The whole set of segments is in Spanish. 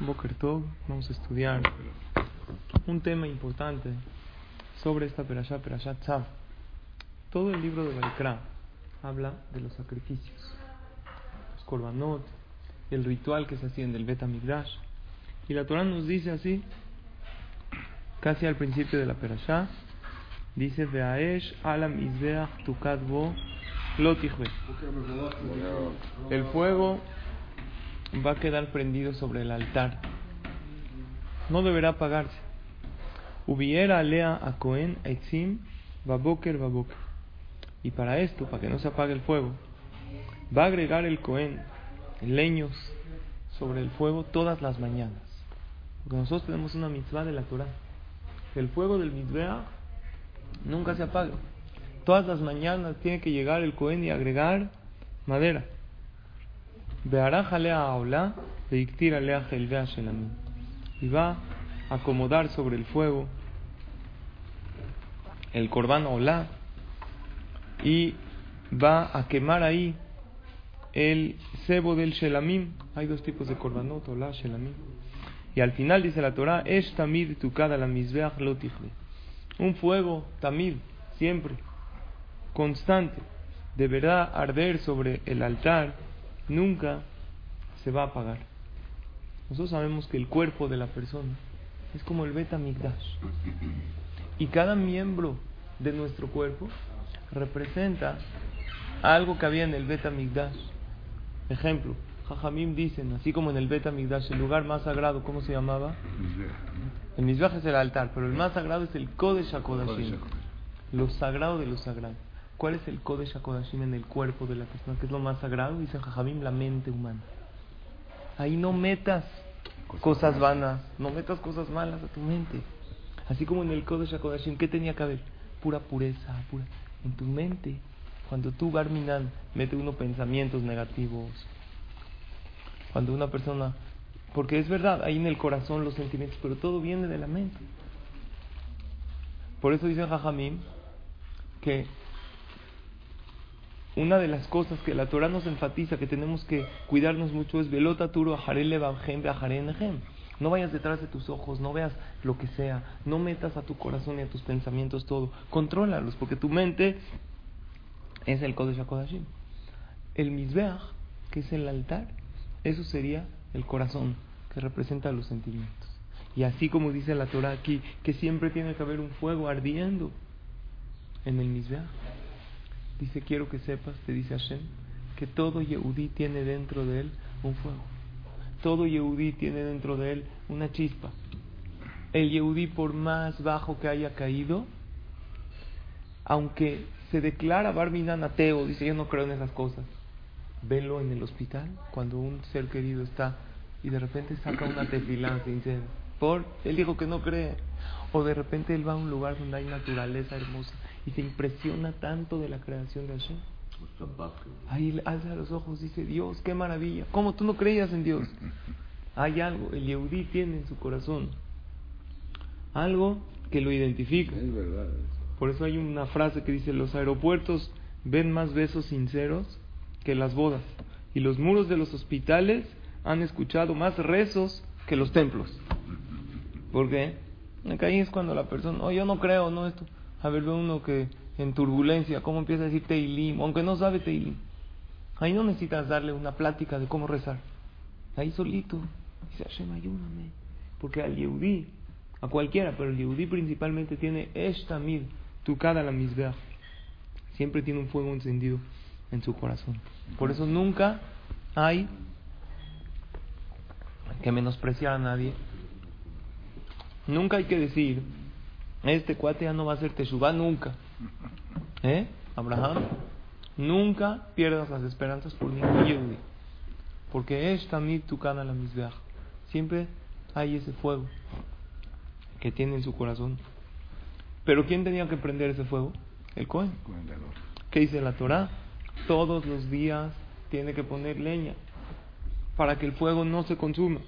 Boker Tov, vamos a estudiar un tema importante sobre esta perashá, perashá Tzav. Todo el libro de Baikra habla de los sacrificios, los korbanot, el ritual que se hacía en el Bet Midrash. Y la Torah nos dice así, casi al principio de la perashá, dice Veaesh alam izbeach tukadbo lotihwe. El fuego va a quedar prendido sobre el altar. No deberá apagarse. Hubiera alea a Cohen etzim baboker baboker. Y para esto, para que no se apague el fuego, va a agregar el Cohen leños sobre el fuego todas las mañanas. Porque nosotros tenemos una mitzvah de la Torah. El fuego del mitzvah nunca se apaga. Todas las mañanas tiene que llegar el Cohen y agregar madera. Y va a acomodar sobre el fuego el corbán olá y va a quemar ahí el cebo del shelamim. Hay dos tipos de korbanot, olá, shelamim. Y al final dice la Torah, es tamid tukada la. Un fuego tamid, siempre, constante, deberá arder sobre el altar, nunca se va a apagar. Nosotros sabemos que el cuerpo de la persona es como el beta migdash. Y cada miembro de nuestro cuerpo representa algo que había en el beta migdash. Ejemplo, Jajamim dicen, así como en el beta migdash, el lugar más sagrado, ¿cómo se llamaba? El Mizbeach es el altar, pero el más sagrado es el Kodesh HaKodashim. Lo sagrado de lo sagrado. ¿Cuál es el Kodesh HaKodashim en el cuerpo de la persona? ¿Qué es lo más sagrado? Dice Jajamim, la mente humana. Ahí no metas cosas vanas, no metas cosas malas a tu mente. Así como en el Kodesh HaKodashim, ¿qué tenía que haber? Pura pureza, pura. En tu mente, cuando tú, Garminan, mete unos pensamientos negativos, cuando una persona porque es verdad, ahí en el corazón los sentimientos, pero todo viene de la mente. Por eso dice Jajamim que una de las cosas que la Torah nos enfatiza que tenemos que cuidarnos mucho es velota turo no vayas detrás de tus ojos, no veas lo que sea, no metas a tu corazón y a tus pensamientos todo, contrólalos, porque tu mente es el Kodesh HaKodashim. El Mizbeach, que es el altar, eso sería el corazón, que representa los sentimientos. Y así como dice la Torah aquí, que siempre tiene que haber un fuego ardiendo en el Mizbeach. Dice, quiero que sepas, te dice Hashem, que todo Yehudí tiene dentro de él un fuego. Todo Yehudí tiene dentro de él una chispa. El Yehudí, por más bajo que haya caído, aunque se declara Barminan ateo, dice, yo no creo en esas cosas, velo en el hospital cuando un ser querido está y de repente saca una tefilá sincera. Por, él dijo que no cree. O de repente él va a un lugar donde hay naturaleza hermosa y se impresiona tanto de la creación de Hashem. Ahí alza los ojos, dice Dios, qué maravilla. ¿Cómo tú no creías en Dios? Hay algo, el Yehudí tiene en su corazón algo que lo identifica. Por eso hay una frase que dice, los aeropuertos ven más besos sinceros que las bodas. Y los muros de los hospitales han escuchado más rezos que los templos. ¿Por qué? Acá es cuando la persona, oh, yo no creo, no esto. A ver, ve uno que en turbulencia, ¿cómo empieza a decir Teilim? Aunque no sabe Teilim. Ahí no necesitas darle una plática de cómo rezar. Ahí solito. Dice, Hashem, ayúdame. Porque al Yehudí, a cualquiera, pero el Yehudí principalmente tiene Eshtamid, tu cada la misbea. Siempre tiene un fuego encendido en su corazón. Por eso nunca hay que menospreciar a nadie. Nunca hay que decir, este cuate ya no va a ser Teshuvah nunca. ¿Eh? Abraham, nunca pierdas las esperanzas por ningún Yehudi. Porque es también tu cana la misbeach. Siempre hay ese fuego que tiene en su corazón. Pero ¿quién tenía que prender ese fuego? El Cohen. ¿Qué dice la Torah? Todos los días tiene que poner leña para que el fuego no se consuma.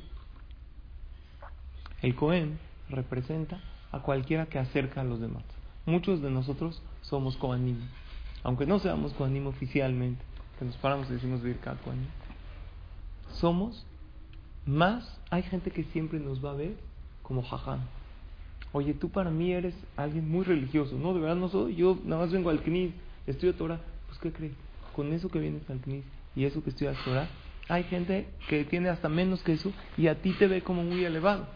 El Cohen representa a cualquiera que acerca a los demás. Muchos de nosotros somos Kohanim, aunque no seamos Kohanim oficialmente, que nos paramos y decimos Birkat Kohanim. Somos más, hay gente que siempre nos va a ver como Jajam. Oye, tú para mí eres alguien muy religioso. No, de verdad no soy. Yo nada más vengo al CNIS, estudio Torah. Pues, ¿qué crees? Con eso que vienes al CNIS y eso que estudias Torah, hay gente que tiene hasta menos que eso y a ti te ve como muy elevado.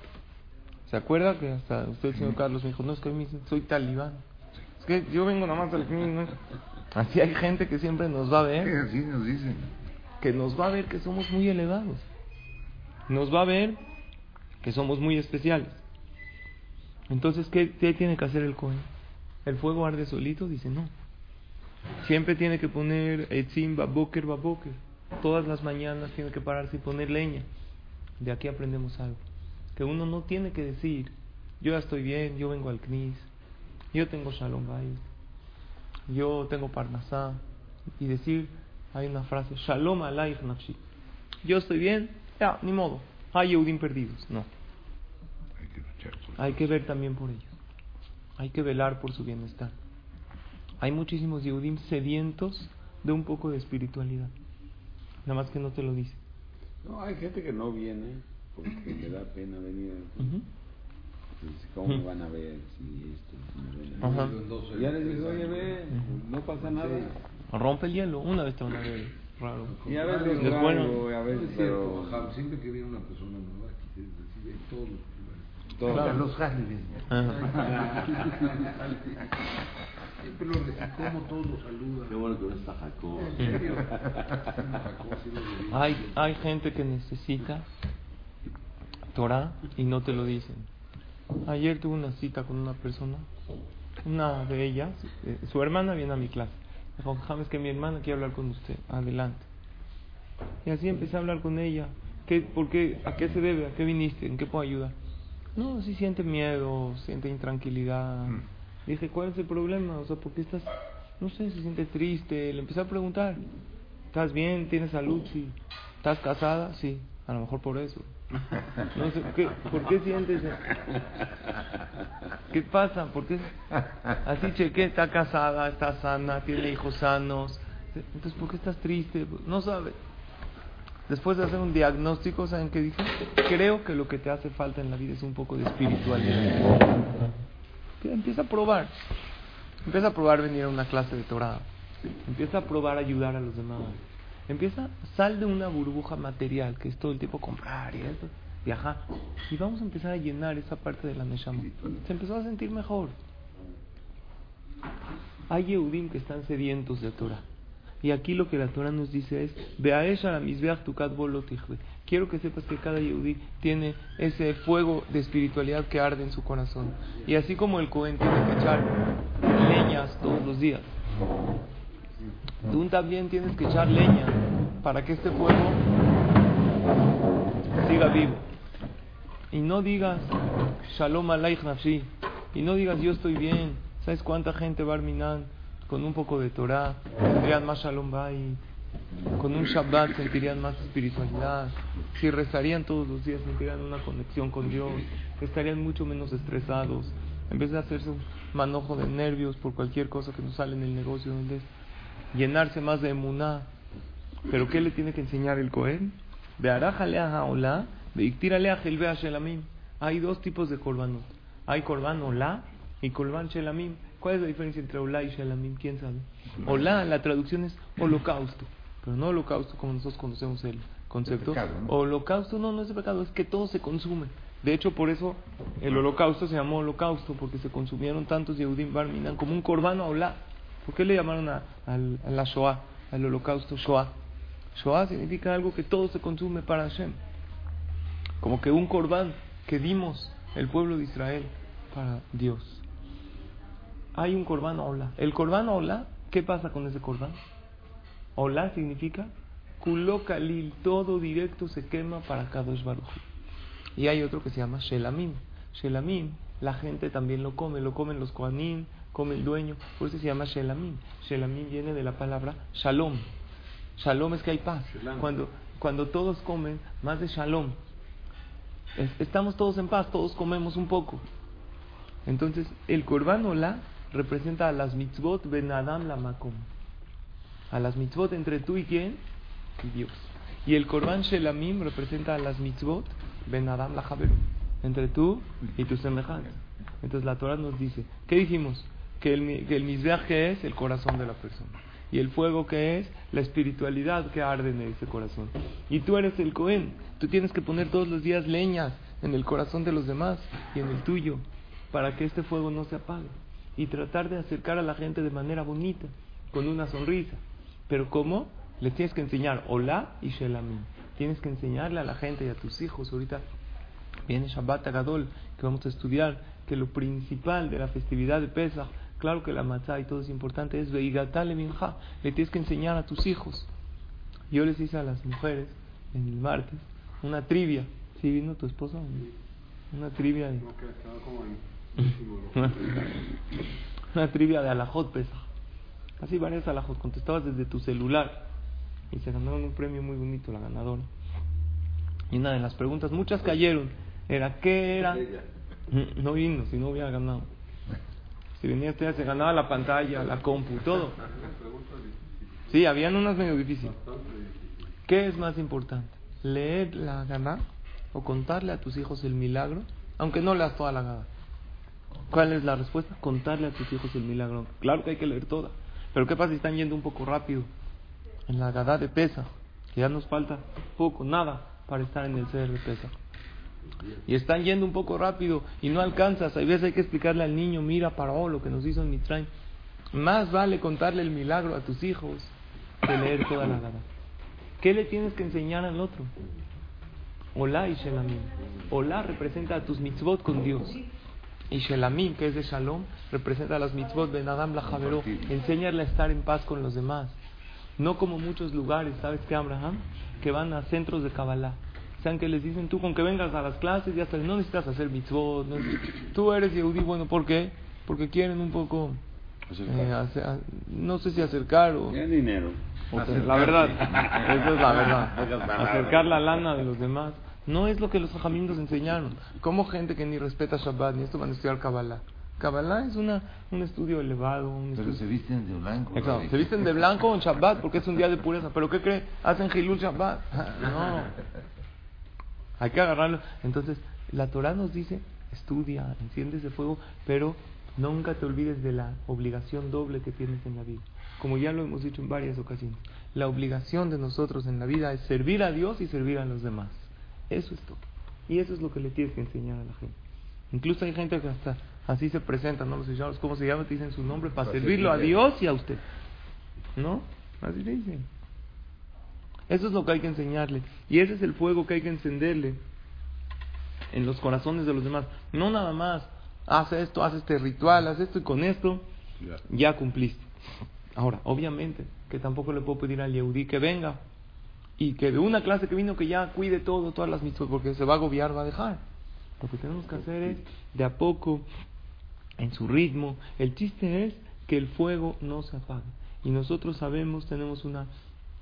¿Se acuerda que hasta usted, señor Carlos, me dijo, no, es que soy talibán? Es que yo vengo nada más al CNIS. Así hay gente que siempre nos va a ver. así nos dicen. Que nos va a ver que somos muy elevados. Nos va a ver que somos muy especiales. Entonces, ¿qué, tiene que hacer el Cohen? ¿El fuego arde solito? Dice, no. Siempre tiene que poner etzim, baboker, baboker. Todas las mañanas tiene que pararse y poner leña. De aquí aprendemos algo. Que uno no tiene que decir, yo ya estoy bien, yo vengo al Knis, yo tengo Shalom Bayit, yo tengo Parnasá. Y decir, hay una frase, Shalom Alaich Nafshi. Yo estoy bien, ya, ni modo. Hay Yehudim perdidos. No. Hay que ver también por ellos. Hay que velar por su bienestar. Hay muchísimos Yehudim sedientos de un poco de espiritualidad. Nada más que no te lo dice. No, hay gente que no viene porque le da pena venir. ¿Cómo van a ver si esto? Ajá. Ya les digo, oye, ve, no pasa nada. Rompe el hielo, una vez te van a ver raro. Y a veces es bueno. A veces, cierto, pero... siempre que viene una persona nueva, aquí recibe todos los todos claro. los Halides. Siempre lo como todos los saludan. Qué bueno que no está Jacob. hay, hay gente que necesita Torah y no te lo dicen. Ayer tuve una cita con una persona, una de ellas, eh, su hermana viene a mi clase. Dijo, James, que mi hermana quiere hablar con usted. Adelante. Y así empecé a hablar con ella. ¿Qué, por qué, ¿A qué se debe? ¿A qué viniste? ¿En qué puedo ayudar? No, si siente miedo, siente intranquilidad. Mm. Dije, ¿cuál es el problema? O sea, ¿por qué estás, no sé, se siente triste? Le empecé a preguntar, ¿estás bien? ¿Tienes salud? Sí. ¿Estás casada? Sí. A lo mejor por eso. No sé, ¿qué, ¿por qué sientes? ¿Qué pasa? ¿Por qué? Así cheque, está casada, está sana, tiene hijos sanos. Entonces, ¿por qué estás triste? No sabes. Después de hacer un diagnóstico, ¿saben qué dije? Creo que lo que te hace falta en la vida es un poco de espiritualidad. Empieza a probar. Empieza a probar venir a una clase de Torah. Empieza a probar ayudar a los demás. Empieza, sal de una burbuja material, que es todo el tiempo comprar y eso, viajar. Y vamos a empezar a llenar esa parte de la Neshama. Se empezó a sentir mejor. Hay Yehudim que están sedientos de Torah. Y aquí lo que la Torah nos dice es, Quiero que sepas que cada Yehudi tiene ese fuego de espiritualidad que arde en su corazón. Y así como el Cohen tiene que echar leñas todos los días, tú también tienes que echar leña para que este fuego siga vivo. Y no digas Shalom Aleich Nafshi. Y no digas yo estoy bien. ¿Sabes cuánta gente va a con un poco de Torah, tendrían más Shalom Bay, con un Shabbat sentirían más espiritualidad, si rezarían todos los días sentirían una conexión con Dios, estarían mucho menos estresados, en vez de hacerse un manojo de nervios por cualquier cosa que nos sale en el negocio, donde llenarse más de emuná. Pero ¿qué le tiene que enseñar el Cohen? Hay dos tipos de korbanot. Hay korban olá y korban shelamim. ¿Cuál es la diferencia entre Olá y Shalamim? ¿Quién sabe? Olá, la traducción es holocausto, pero no holocausto como nosotros conocemos el concepto. Holocausto no, no es de pecado, es que todo se consume. De hecho, por eso el holocausto se llamó holocausto, porque se consumieron tantos Yehudim Barminan como un corbano a Olá. ¿Por qué le llamaron a, la Shoah, al holocausto Shoah? Shoah significa algo que todo se consume para Hashem. Como que un corbán que dimos el pueblo de Israel para Dios hay un corbán hola. El corbán hola, ¿qué pasa con ese corbán? Hola significa kulo kalil, todo directo se quema para Kadosh Baruch. Y hay otro que se llama Shelamim. Shelamim, la gente también lo come, lo comen los Kohanim, come el dueño, por eso se llama Shelamim. Shelamim viene de la palabra Shalom. Shalom es que hay paz. Cuando, cuando todos comen, más de Shalom. estamos todos en paz, todos comemos un poco. Entonces, el Korban Ola representa a las mitzvot ben Adam la makom. A las mitzvot entre tú y quién? Dios. Y el Korban Shelamim representa a las mitzvot ben Adam la. Entre tú y tu semejante. Entonces la Torah nos dice, ¿qué dijimos? Que el, que el es el corazón de la persona. Y el fuego que es la espiritualidad que arde en ese corazón. Y tú eres el Cohen. Tú tienes que poner todos los días leñas en el corazón de los demás y en el tuyo para que este fuego no se apague. Y tratar de acercar a la gente de manera bonita, con una sonrisa. Pero ¿cómo? Le tienes que enseñar hola y shelamim. Tienes que enseñarle a la gente y a tus hijos. Ahorita viene Shabbat Agadol, que vamos a estudiar, que lo principal de la festividad de Pesach, claro que la matzah y todo es importante, es Veigatale Minja. Le tienes que enseñar a tus hijos. Yo les hice a las mujeres en el martes una trivia. ¿Sí vino tu esposa? Una trivia de... una trivia de Alajot Pesach. Así varias Alajot. Contestabas desde tu celular. Y se ganaron un premio muy bonito, la ganadora. Y una de las preguntas, muchas cayeron, era ¿qué era? No vino, si no hubiera ganado. Si venía usted, se ganaba la pantalla, la compu, todo. Sí, habían unas medio difíciles. ¿Qué es más importante? ¿Leer la gana o contarle a tus hijos el milagro? Aunque no leas toda la gana. ¿Cuál es la respuesta? Contarle a tus hijos el milagro. Claro que hay que leer toda. Pero ¿qué pasa si están yendo un poco rápido? En la gada de pesa, que ya nos falta poco, nada, para estar en el ser de pesa. Y están yendo un poco rápido y no alcanzas. Hay veces hay que explicarle al niño, mira, paró lo que nos hizo en Mitraim. Más vale contarle el milagro a tus hijos que leer toda la gada. ¿Qué le tienes que enseñar al otro? Hola y Shelamim. Hola representa a tus mitzvot con Dios. Y Shelamim, que es de Shalom, representa a las mitzvot de Nadam la Javeró. Enseñarle a estar en paz con los demás. No como muchos lugares, ¿sabes qué, Abraham? Que van a centros de Kabbalah. Sean que les dicen, tú con que vengas a las clases, ya hasta no necesitas hacer mitzvot. No, tú eres Yehudi, bueno, ¿por qué? Porque quieren un poco, eh, no sé si acercar o... dinero. la verdad, eso es la verdad. Acercar la lana de los demás. No es lo que los hajamim nos enseñaron. Como gente que ni respeta Shabbat, ni esto van a estudiar Kabbalah. Kabbalah es una, un estudio elevado. Un Pero se visten de blanco. Exacto. Se visten de blanco en Shabbat porque es un día de pureza. ¿Pero qué cree? Hacen Hilul Shabbat. No. Hay que agarrarlo. Entonces, la Torah nos dice, estudia, enciende ese fuego, pero nunca te olvides de la obligación doble que tienes en la vida. Como ya lo hemos dicho en varias ocasiones. La obligación de nosotros en la vida es servir a Dios y servir a los demás. Eso es todo. Y eso es lo que le tienes que enseñar a la gente. Incluso hay gente que hasta así se presenta, ¿no? Los señores, ¿cómo se llama? Te dicen su nombre para servirlo a Dios y a usted. ¿No? Así le dicen. Eso es lo que hay que enseñarle. Y ese es el fuego que hay que encenderle en los corazones de los demás. No nada más, haz esto, haz este ritual, haz esto y con esto ya cumpliste. Ahora, obviamente, que tampoco le puedo pedir al Yehudi que venga y que de una clase que vino que ya cuide todo, todas las mitzvot, porque se va a agobiar, va a dejar. Lo que tenemos que hacer es de a poco, en su ritmo. El chiste es que el fuego no se apague. Y nosotros sabemos, tenemos una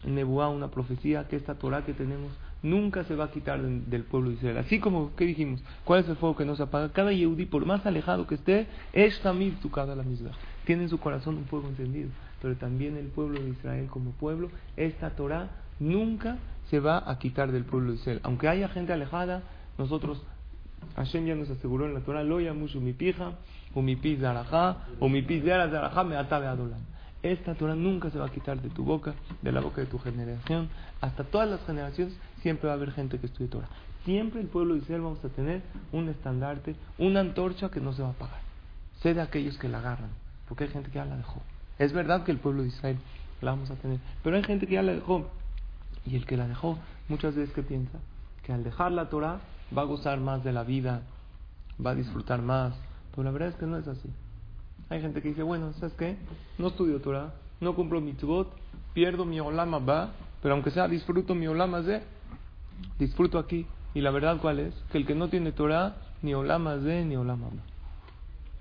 nebuá, una profecía, que esta Torah que tenemos nunca se va a quitar del pueblo de Israel. Así como, ¿qué dijimos? ¿Cuál es el fuego que no se apaga? Cada Yehudi, por más alejado que esté, es también tu cada la misma. Tiene en su corazón un fuego encendido. Pero también el pueblo de Israel como pueblo, esta Torah nunca se va a quitar del pueblo de Israel. Aunque haya gente alejada, nosotros, Hashem ya nos aseguró en la Torah, lo mucho mi pija, o mi de o mi arajá, me atabe adolam. Esta Torah nunca se va a quitar de tu boca, de la boca de tu generación. Hasta todas las generaciones siempre va a haber gente que estudie Torah. Siempre el pueblo de Israel vamos a tener un estandarte, una antorcha que no se va a apagar. Sé de aquellos que la agarran, porque hay gente que ya la dejó. Es verdad que el pueblo de Israel la vamos a tener, pero hay gente que ya la dejó. Y el que la dejó, muchas veces que piensa que al dejar la Torah va a gozar más de la vida, va a disfrutar más. Pero la verdad es que no es así. Hay gente que dice, bueno, ¿sabes qué? No estudio Torah, no cumplo mitzvot, pierdo mi olama pero aunque sea disfruto mi olama de, disfruto aquí Y la verdad, ¿cuál es? Que el que no tiene Torah, ni olama de ni olama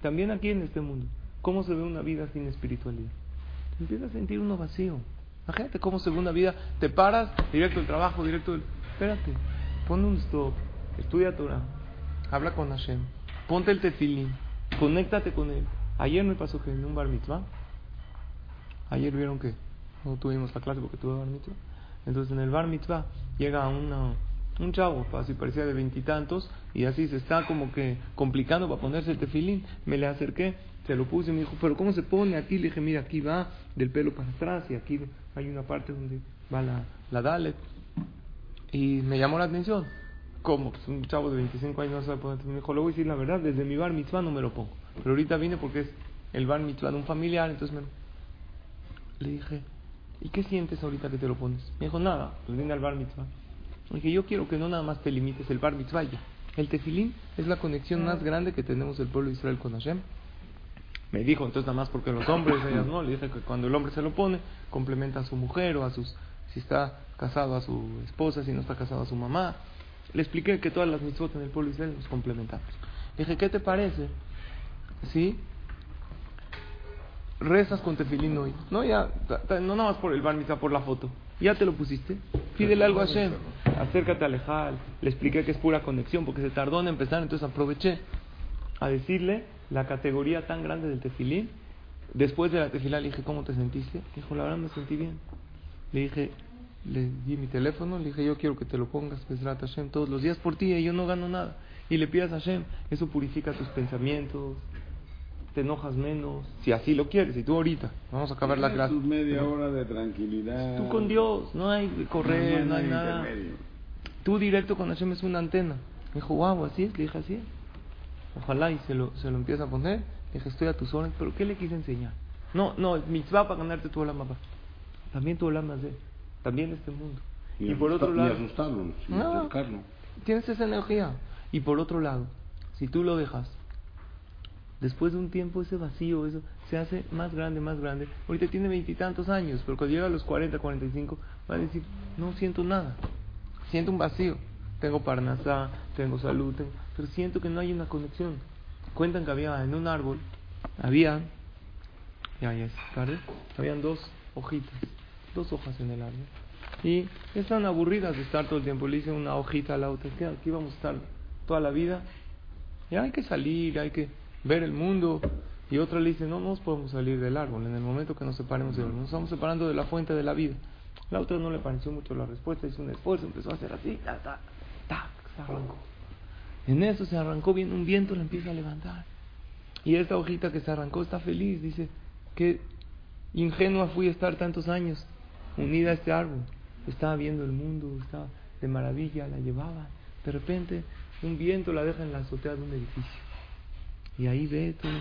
También aquí en este mundo, ¿cómo se ve una vida sin espiritualidad? Empieza a sentir uno vacío. Imagínate cómo segunda vida te paras, directo al trabajo, directo del... Espérate, pon un stop, estudia Torah, habla con Hashem, ponte el tefilín, conéctate con él. Ayer me pasó que en un bar mitzvah, ayer vieron que no tuvimos la clase porque tuve bar mitzvah, entonces en el bar mitzvah llega una, un chavo, así parecía de veintitantos, y, así se está como que complicando para ponerse el tefilín. Me le acerqué, se lo puse y me dijo, pero ¿cómo se pone aquí? Le dije, mira, aquí va del pelo para atrás y aquí hay una parte donde va la, la Dalet. Y me llamó la atención. ¿Cómo? Pues un chavo de 25 años no sabe poner. Me dijo, le voy a decir la verdad, desde mi bar mitzvah no me lo pongo. Pero ahorita vine porque es el bar mitzvah de un familiar, entonces me Le dije, ¿y qué sientes ahorita que te lo pones? Me dijo, nada, pues vine al bar mitzvah. Le dije, yo quiero que no nada más te limites el bar mitzvah ya. El tefilín es la conexión más grande que tenemos el pueblo de Israel con Hashem. Me dijo, entonces nada más porque los hombres, ellas no. Le dije que cuando el hombre se lo pone, complementa a su mujer o a sus, si está casado a su esposa, si no está casado a su mamá. Le expliqué que todas las mitzvot en el pueblo de Israel nos complementamos. Le dije, ¿qué te parece? ¿Sí? Rezas con tefilín hoy. No, ya, no nada más por el bar por la foto. Ya te lo pusiste. Pídele algo a Hashem. Acércate a Lejal. Le expliqué que es pura conexión porque se tardó en empezar, entonces aproveché a decirle la categoría tan grande del tefilín. Después de la tefilá le dije, ¿cómo te sentiste? Dijo, la verdad me sentí bien. Le dije, le di mi teléfono, le dije, yo quiero que te lo pongas, Besrat Hashem, todos los días por ti, y yo no gano nada. Y le pidas a Hashem, eso purifica tus pensamientos, te enojas menos, si así lo quieres, y tú ahorita, vamos a acabar la clase. media hora de tranquilidad. Tú con Dios, no hay correr, no, hay, nada. Tú directo con Hashem es una antena. Me dijo, wow, así es, le dije, así es. Ojalá y se lo, se lo empieza a poner. Le dije, estoy a tus órdenes, pero ¿qué le quise enseñar? No, no, mitzvah para ganarte tu la mapa. También tu más de también este mundo. Y, por otro lado, no, tienes esa energía. Y por otro lado, si tú lo dejas, después de un tiempo ese vacío, eso se hace más grande, más grande. Ahorita tiene veintitantos años, pero cuando llega a los 40, 45, va a decir, no siento nada, siento un vacío. Tengo parnasá, tengo salud, pero siento que no hay una conexión. Cuentan que había en un árbol, había, ya, ya es tarde, habían dos hojitas dos hojas en el árbol. Y están aburridas de estar todo el tiempo. Le hice una hojita a la otra. que aquí vamos a estar toda la vida. Y hay que salir, hay que ver el mundo. Y otra le dice, no, no nos podemos salir del árbol. En el momento que nos separemos del árbol, nos estamos separando de la fuente de la vida. La otra no le pareció mucho la respuesta, hizo un esfuerzo, empezó a hacer así, ta, ta, ta, se arrancó. En eso se arrancó bien, un viento la empieza a levantar. Y esta hojita que se arrancó está feliz, dice, que ingenua fui a estar tantos años unida a este árbol. Estaba viendo el mundo, estaba de maravilla, la llevaba. De repente, un viento la deja en la azotea de un edificio. Y ahí ve todo,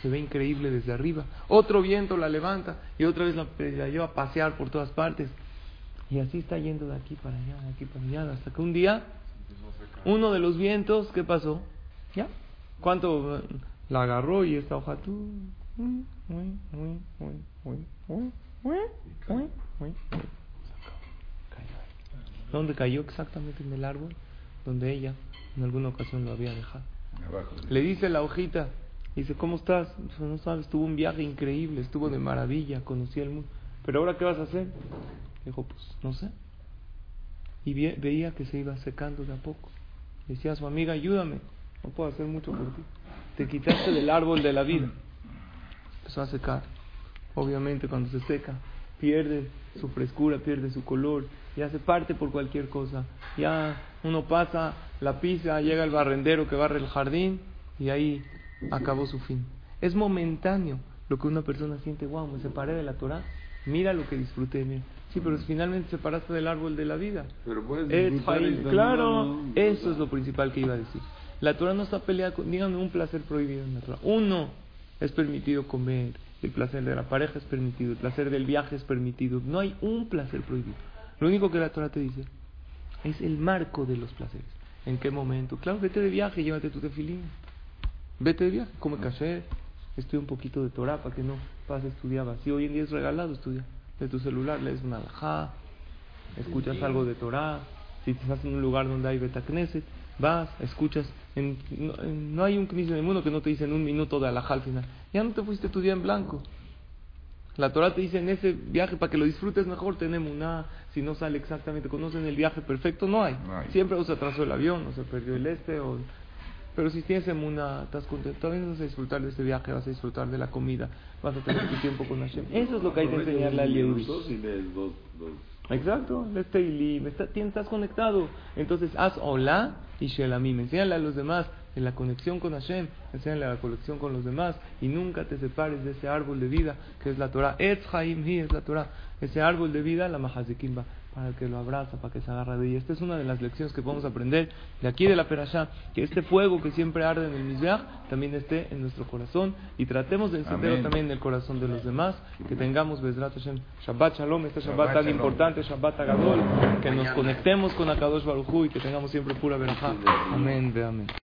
se ve increíble desde arriba. Otro viento la levanta y otra vez la, lleva a pasear por todas partes. Y así está yendo de aquí para allá, de aquí para allá, hasta que un día, uno de los vientos, ¿qué pasó? ¿Ya? ¿Cuánto la agarró y esta hoja tú? ¿Dónde cayó exactamente en el árbol? Donde ella en alguna ocasión lo había dejado. Le dice la hojita, dice, ¿cómo estás? no sabes, tuvo un viaje increíble, estuvo de maravilla, conocí el mundo. Pero ahora, ¿qué vas a hacer? Dijo, pues, no sé. Y veía que se iba secando de a poco. Decía a su amiga, ayúdame, no puedo hacer mucho por ti. Te quitaste del árbol de la vida. Empezó a secar. Obviamente cuando se seca, pierde su frescura, pierde su color, ya se parte por cualquier cosa. Ya uno pasa, la pisa, llega el barrendero que barre el jardín y ahí acabó su fin. Es momentáneo lo que una persona siente, wow, me separé de la Torah, mira lo que disfruté, mira. Sí, pero finalmente separaste del árbol de la vida. Pero puedes Claro, eso es lo principal que iba a decir. La Torah no está peleada con, díganme un placer prohibido en la Torah. Uno, es permitido comer, el placer de la pareja es permitido, el placer del viaje es permitido. No hay un placer prohibido. Lo único que la Torah te dice es el marco de los placeres. ¿En qué momento? Claro, vete de viaje, llévate tu tefilín. Vete de viaje, come caché, estudia un poquito de Torah para que no pases tu día vacío. Hoy en día es regalado estudia. De tu celular lees una alajá, escuchas algo de Torah, si estás en un lugar donde hay Betacneset, vas, escuchas, en, no, hay un knis en el mundo que no te dice en un minuto de alajá al final. Ya no te fuiste tu día en blanco. La Torah te dice en ese viaje, para que lo disfrutes mejor, tenemos una, si no sale exactamente, conocen el viaje perfecto, no hay. Siempre se atrasó el avión, o se perdió el este, o, pero si tienes una, estás contento, todavía vas a disfrutar de este viaje, vas a disfrutar de la comida, vas a tener tu tiempo con Hashem. Eso es lo que hay que enseñarle al Yehudi. Exacto, este estás conectado. Entonces haz hola y shelamim. Enséñale a los demás en la conexión con Hashem, enséñale la conexión con los demás y nunca te separes de ese árbol de vida que es la Torah. Etz Haim Hi es la Torah. Ese árbol de vida, la Mahazikimba para que lo abraza, para que se agarre de ella. Esta es una de las lecciones que podemos aprender de aquí de la Perashá, que este fuego que siempre arde en el Mizbeach también esté en nuestro corazón y tratemos de encenderlo también en el corazón de los demás, que tengamos Bezrat Hashem, Shabbat Shalom, este Shabbat, tan importante, Shabbat Agadol, que nos conectemos con Akadosh Baruj y que tengamos siempre pura Berajá. Amén, amén.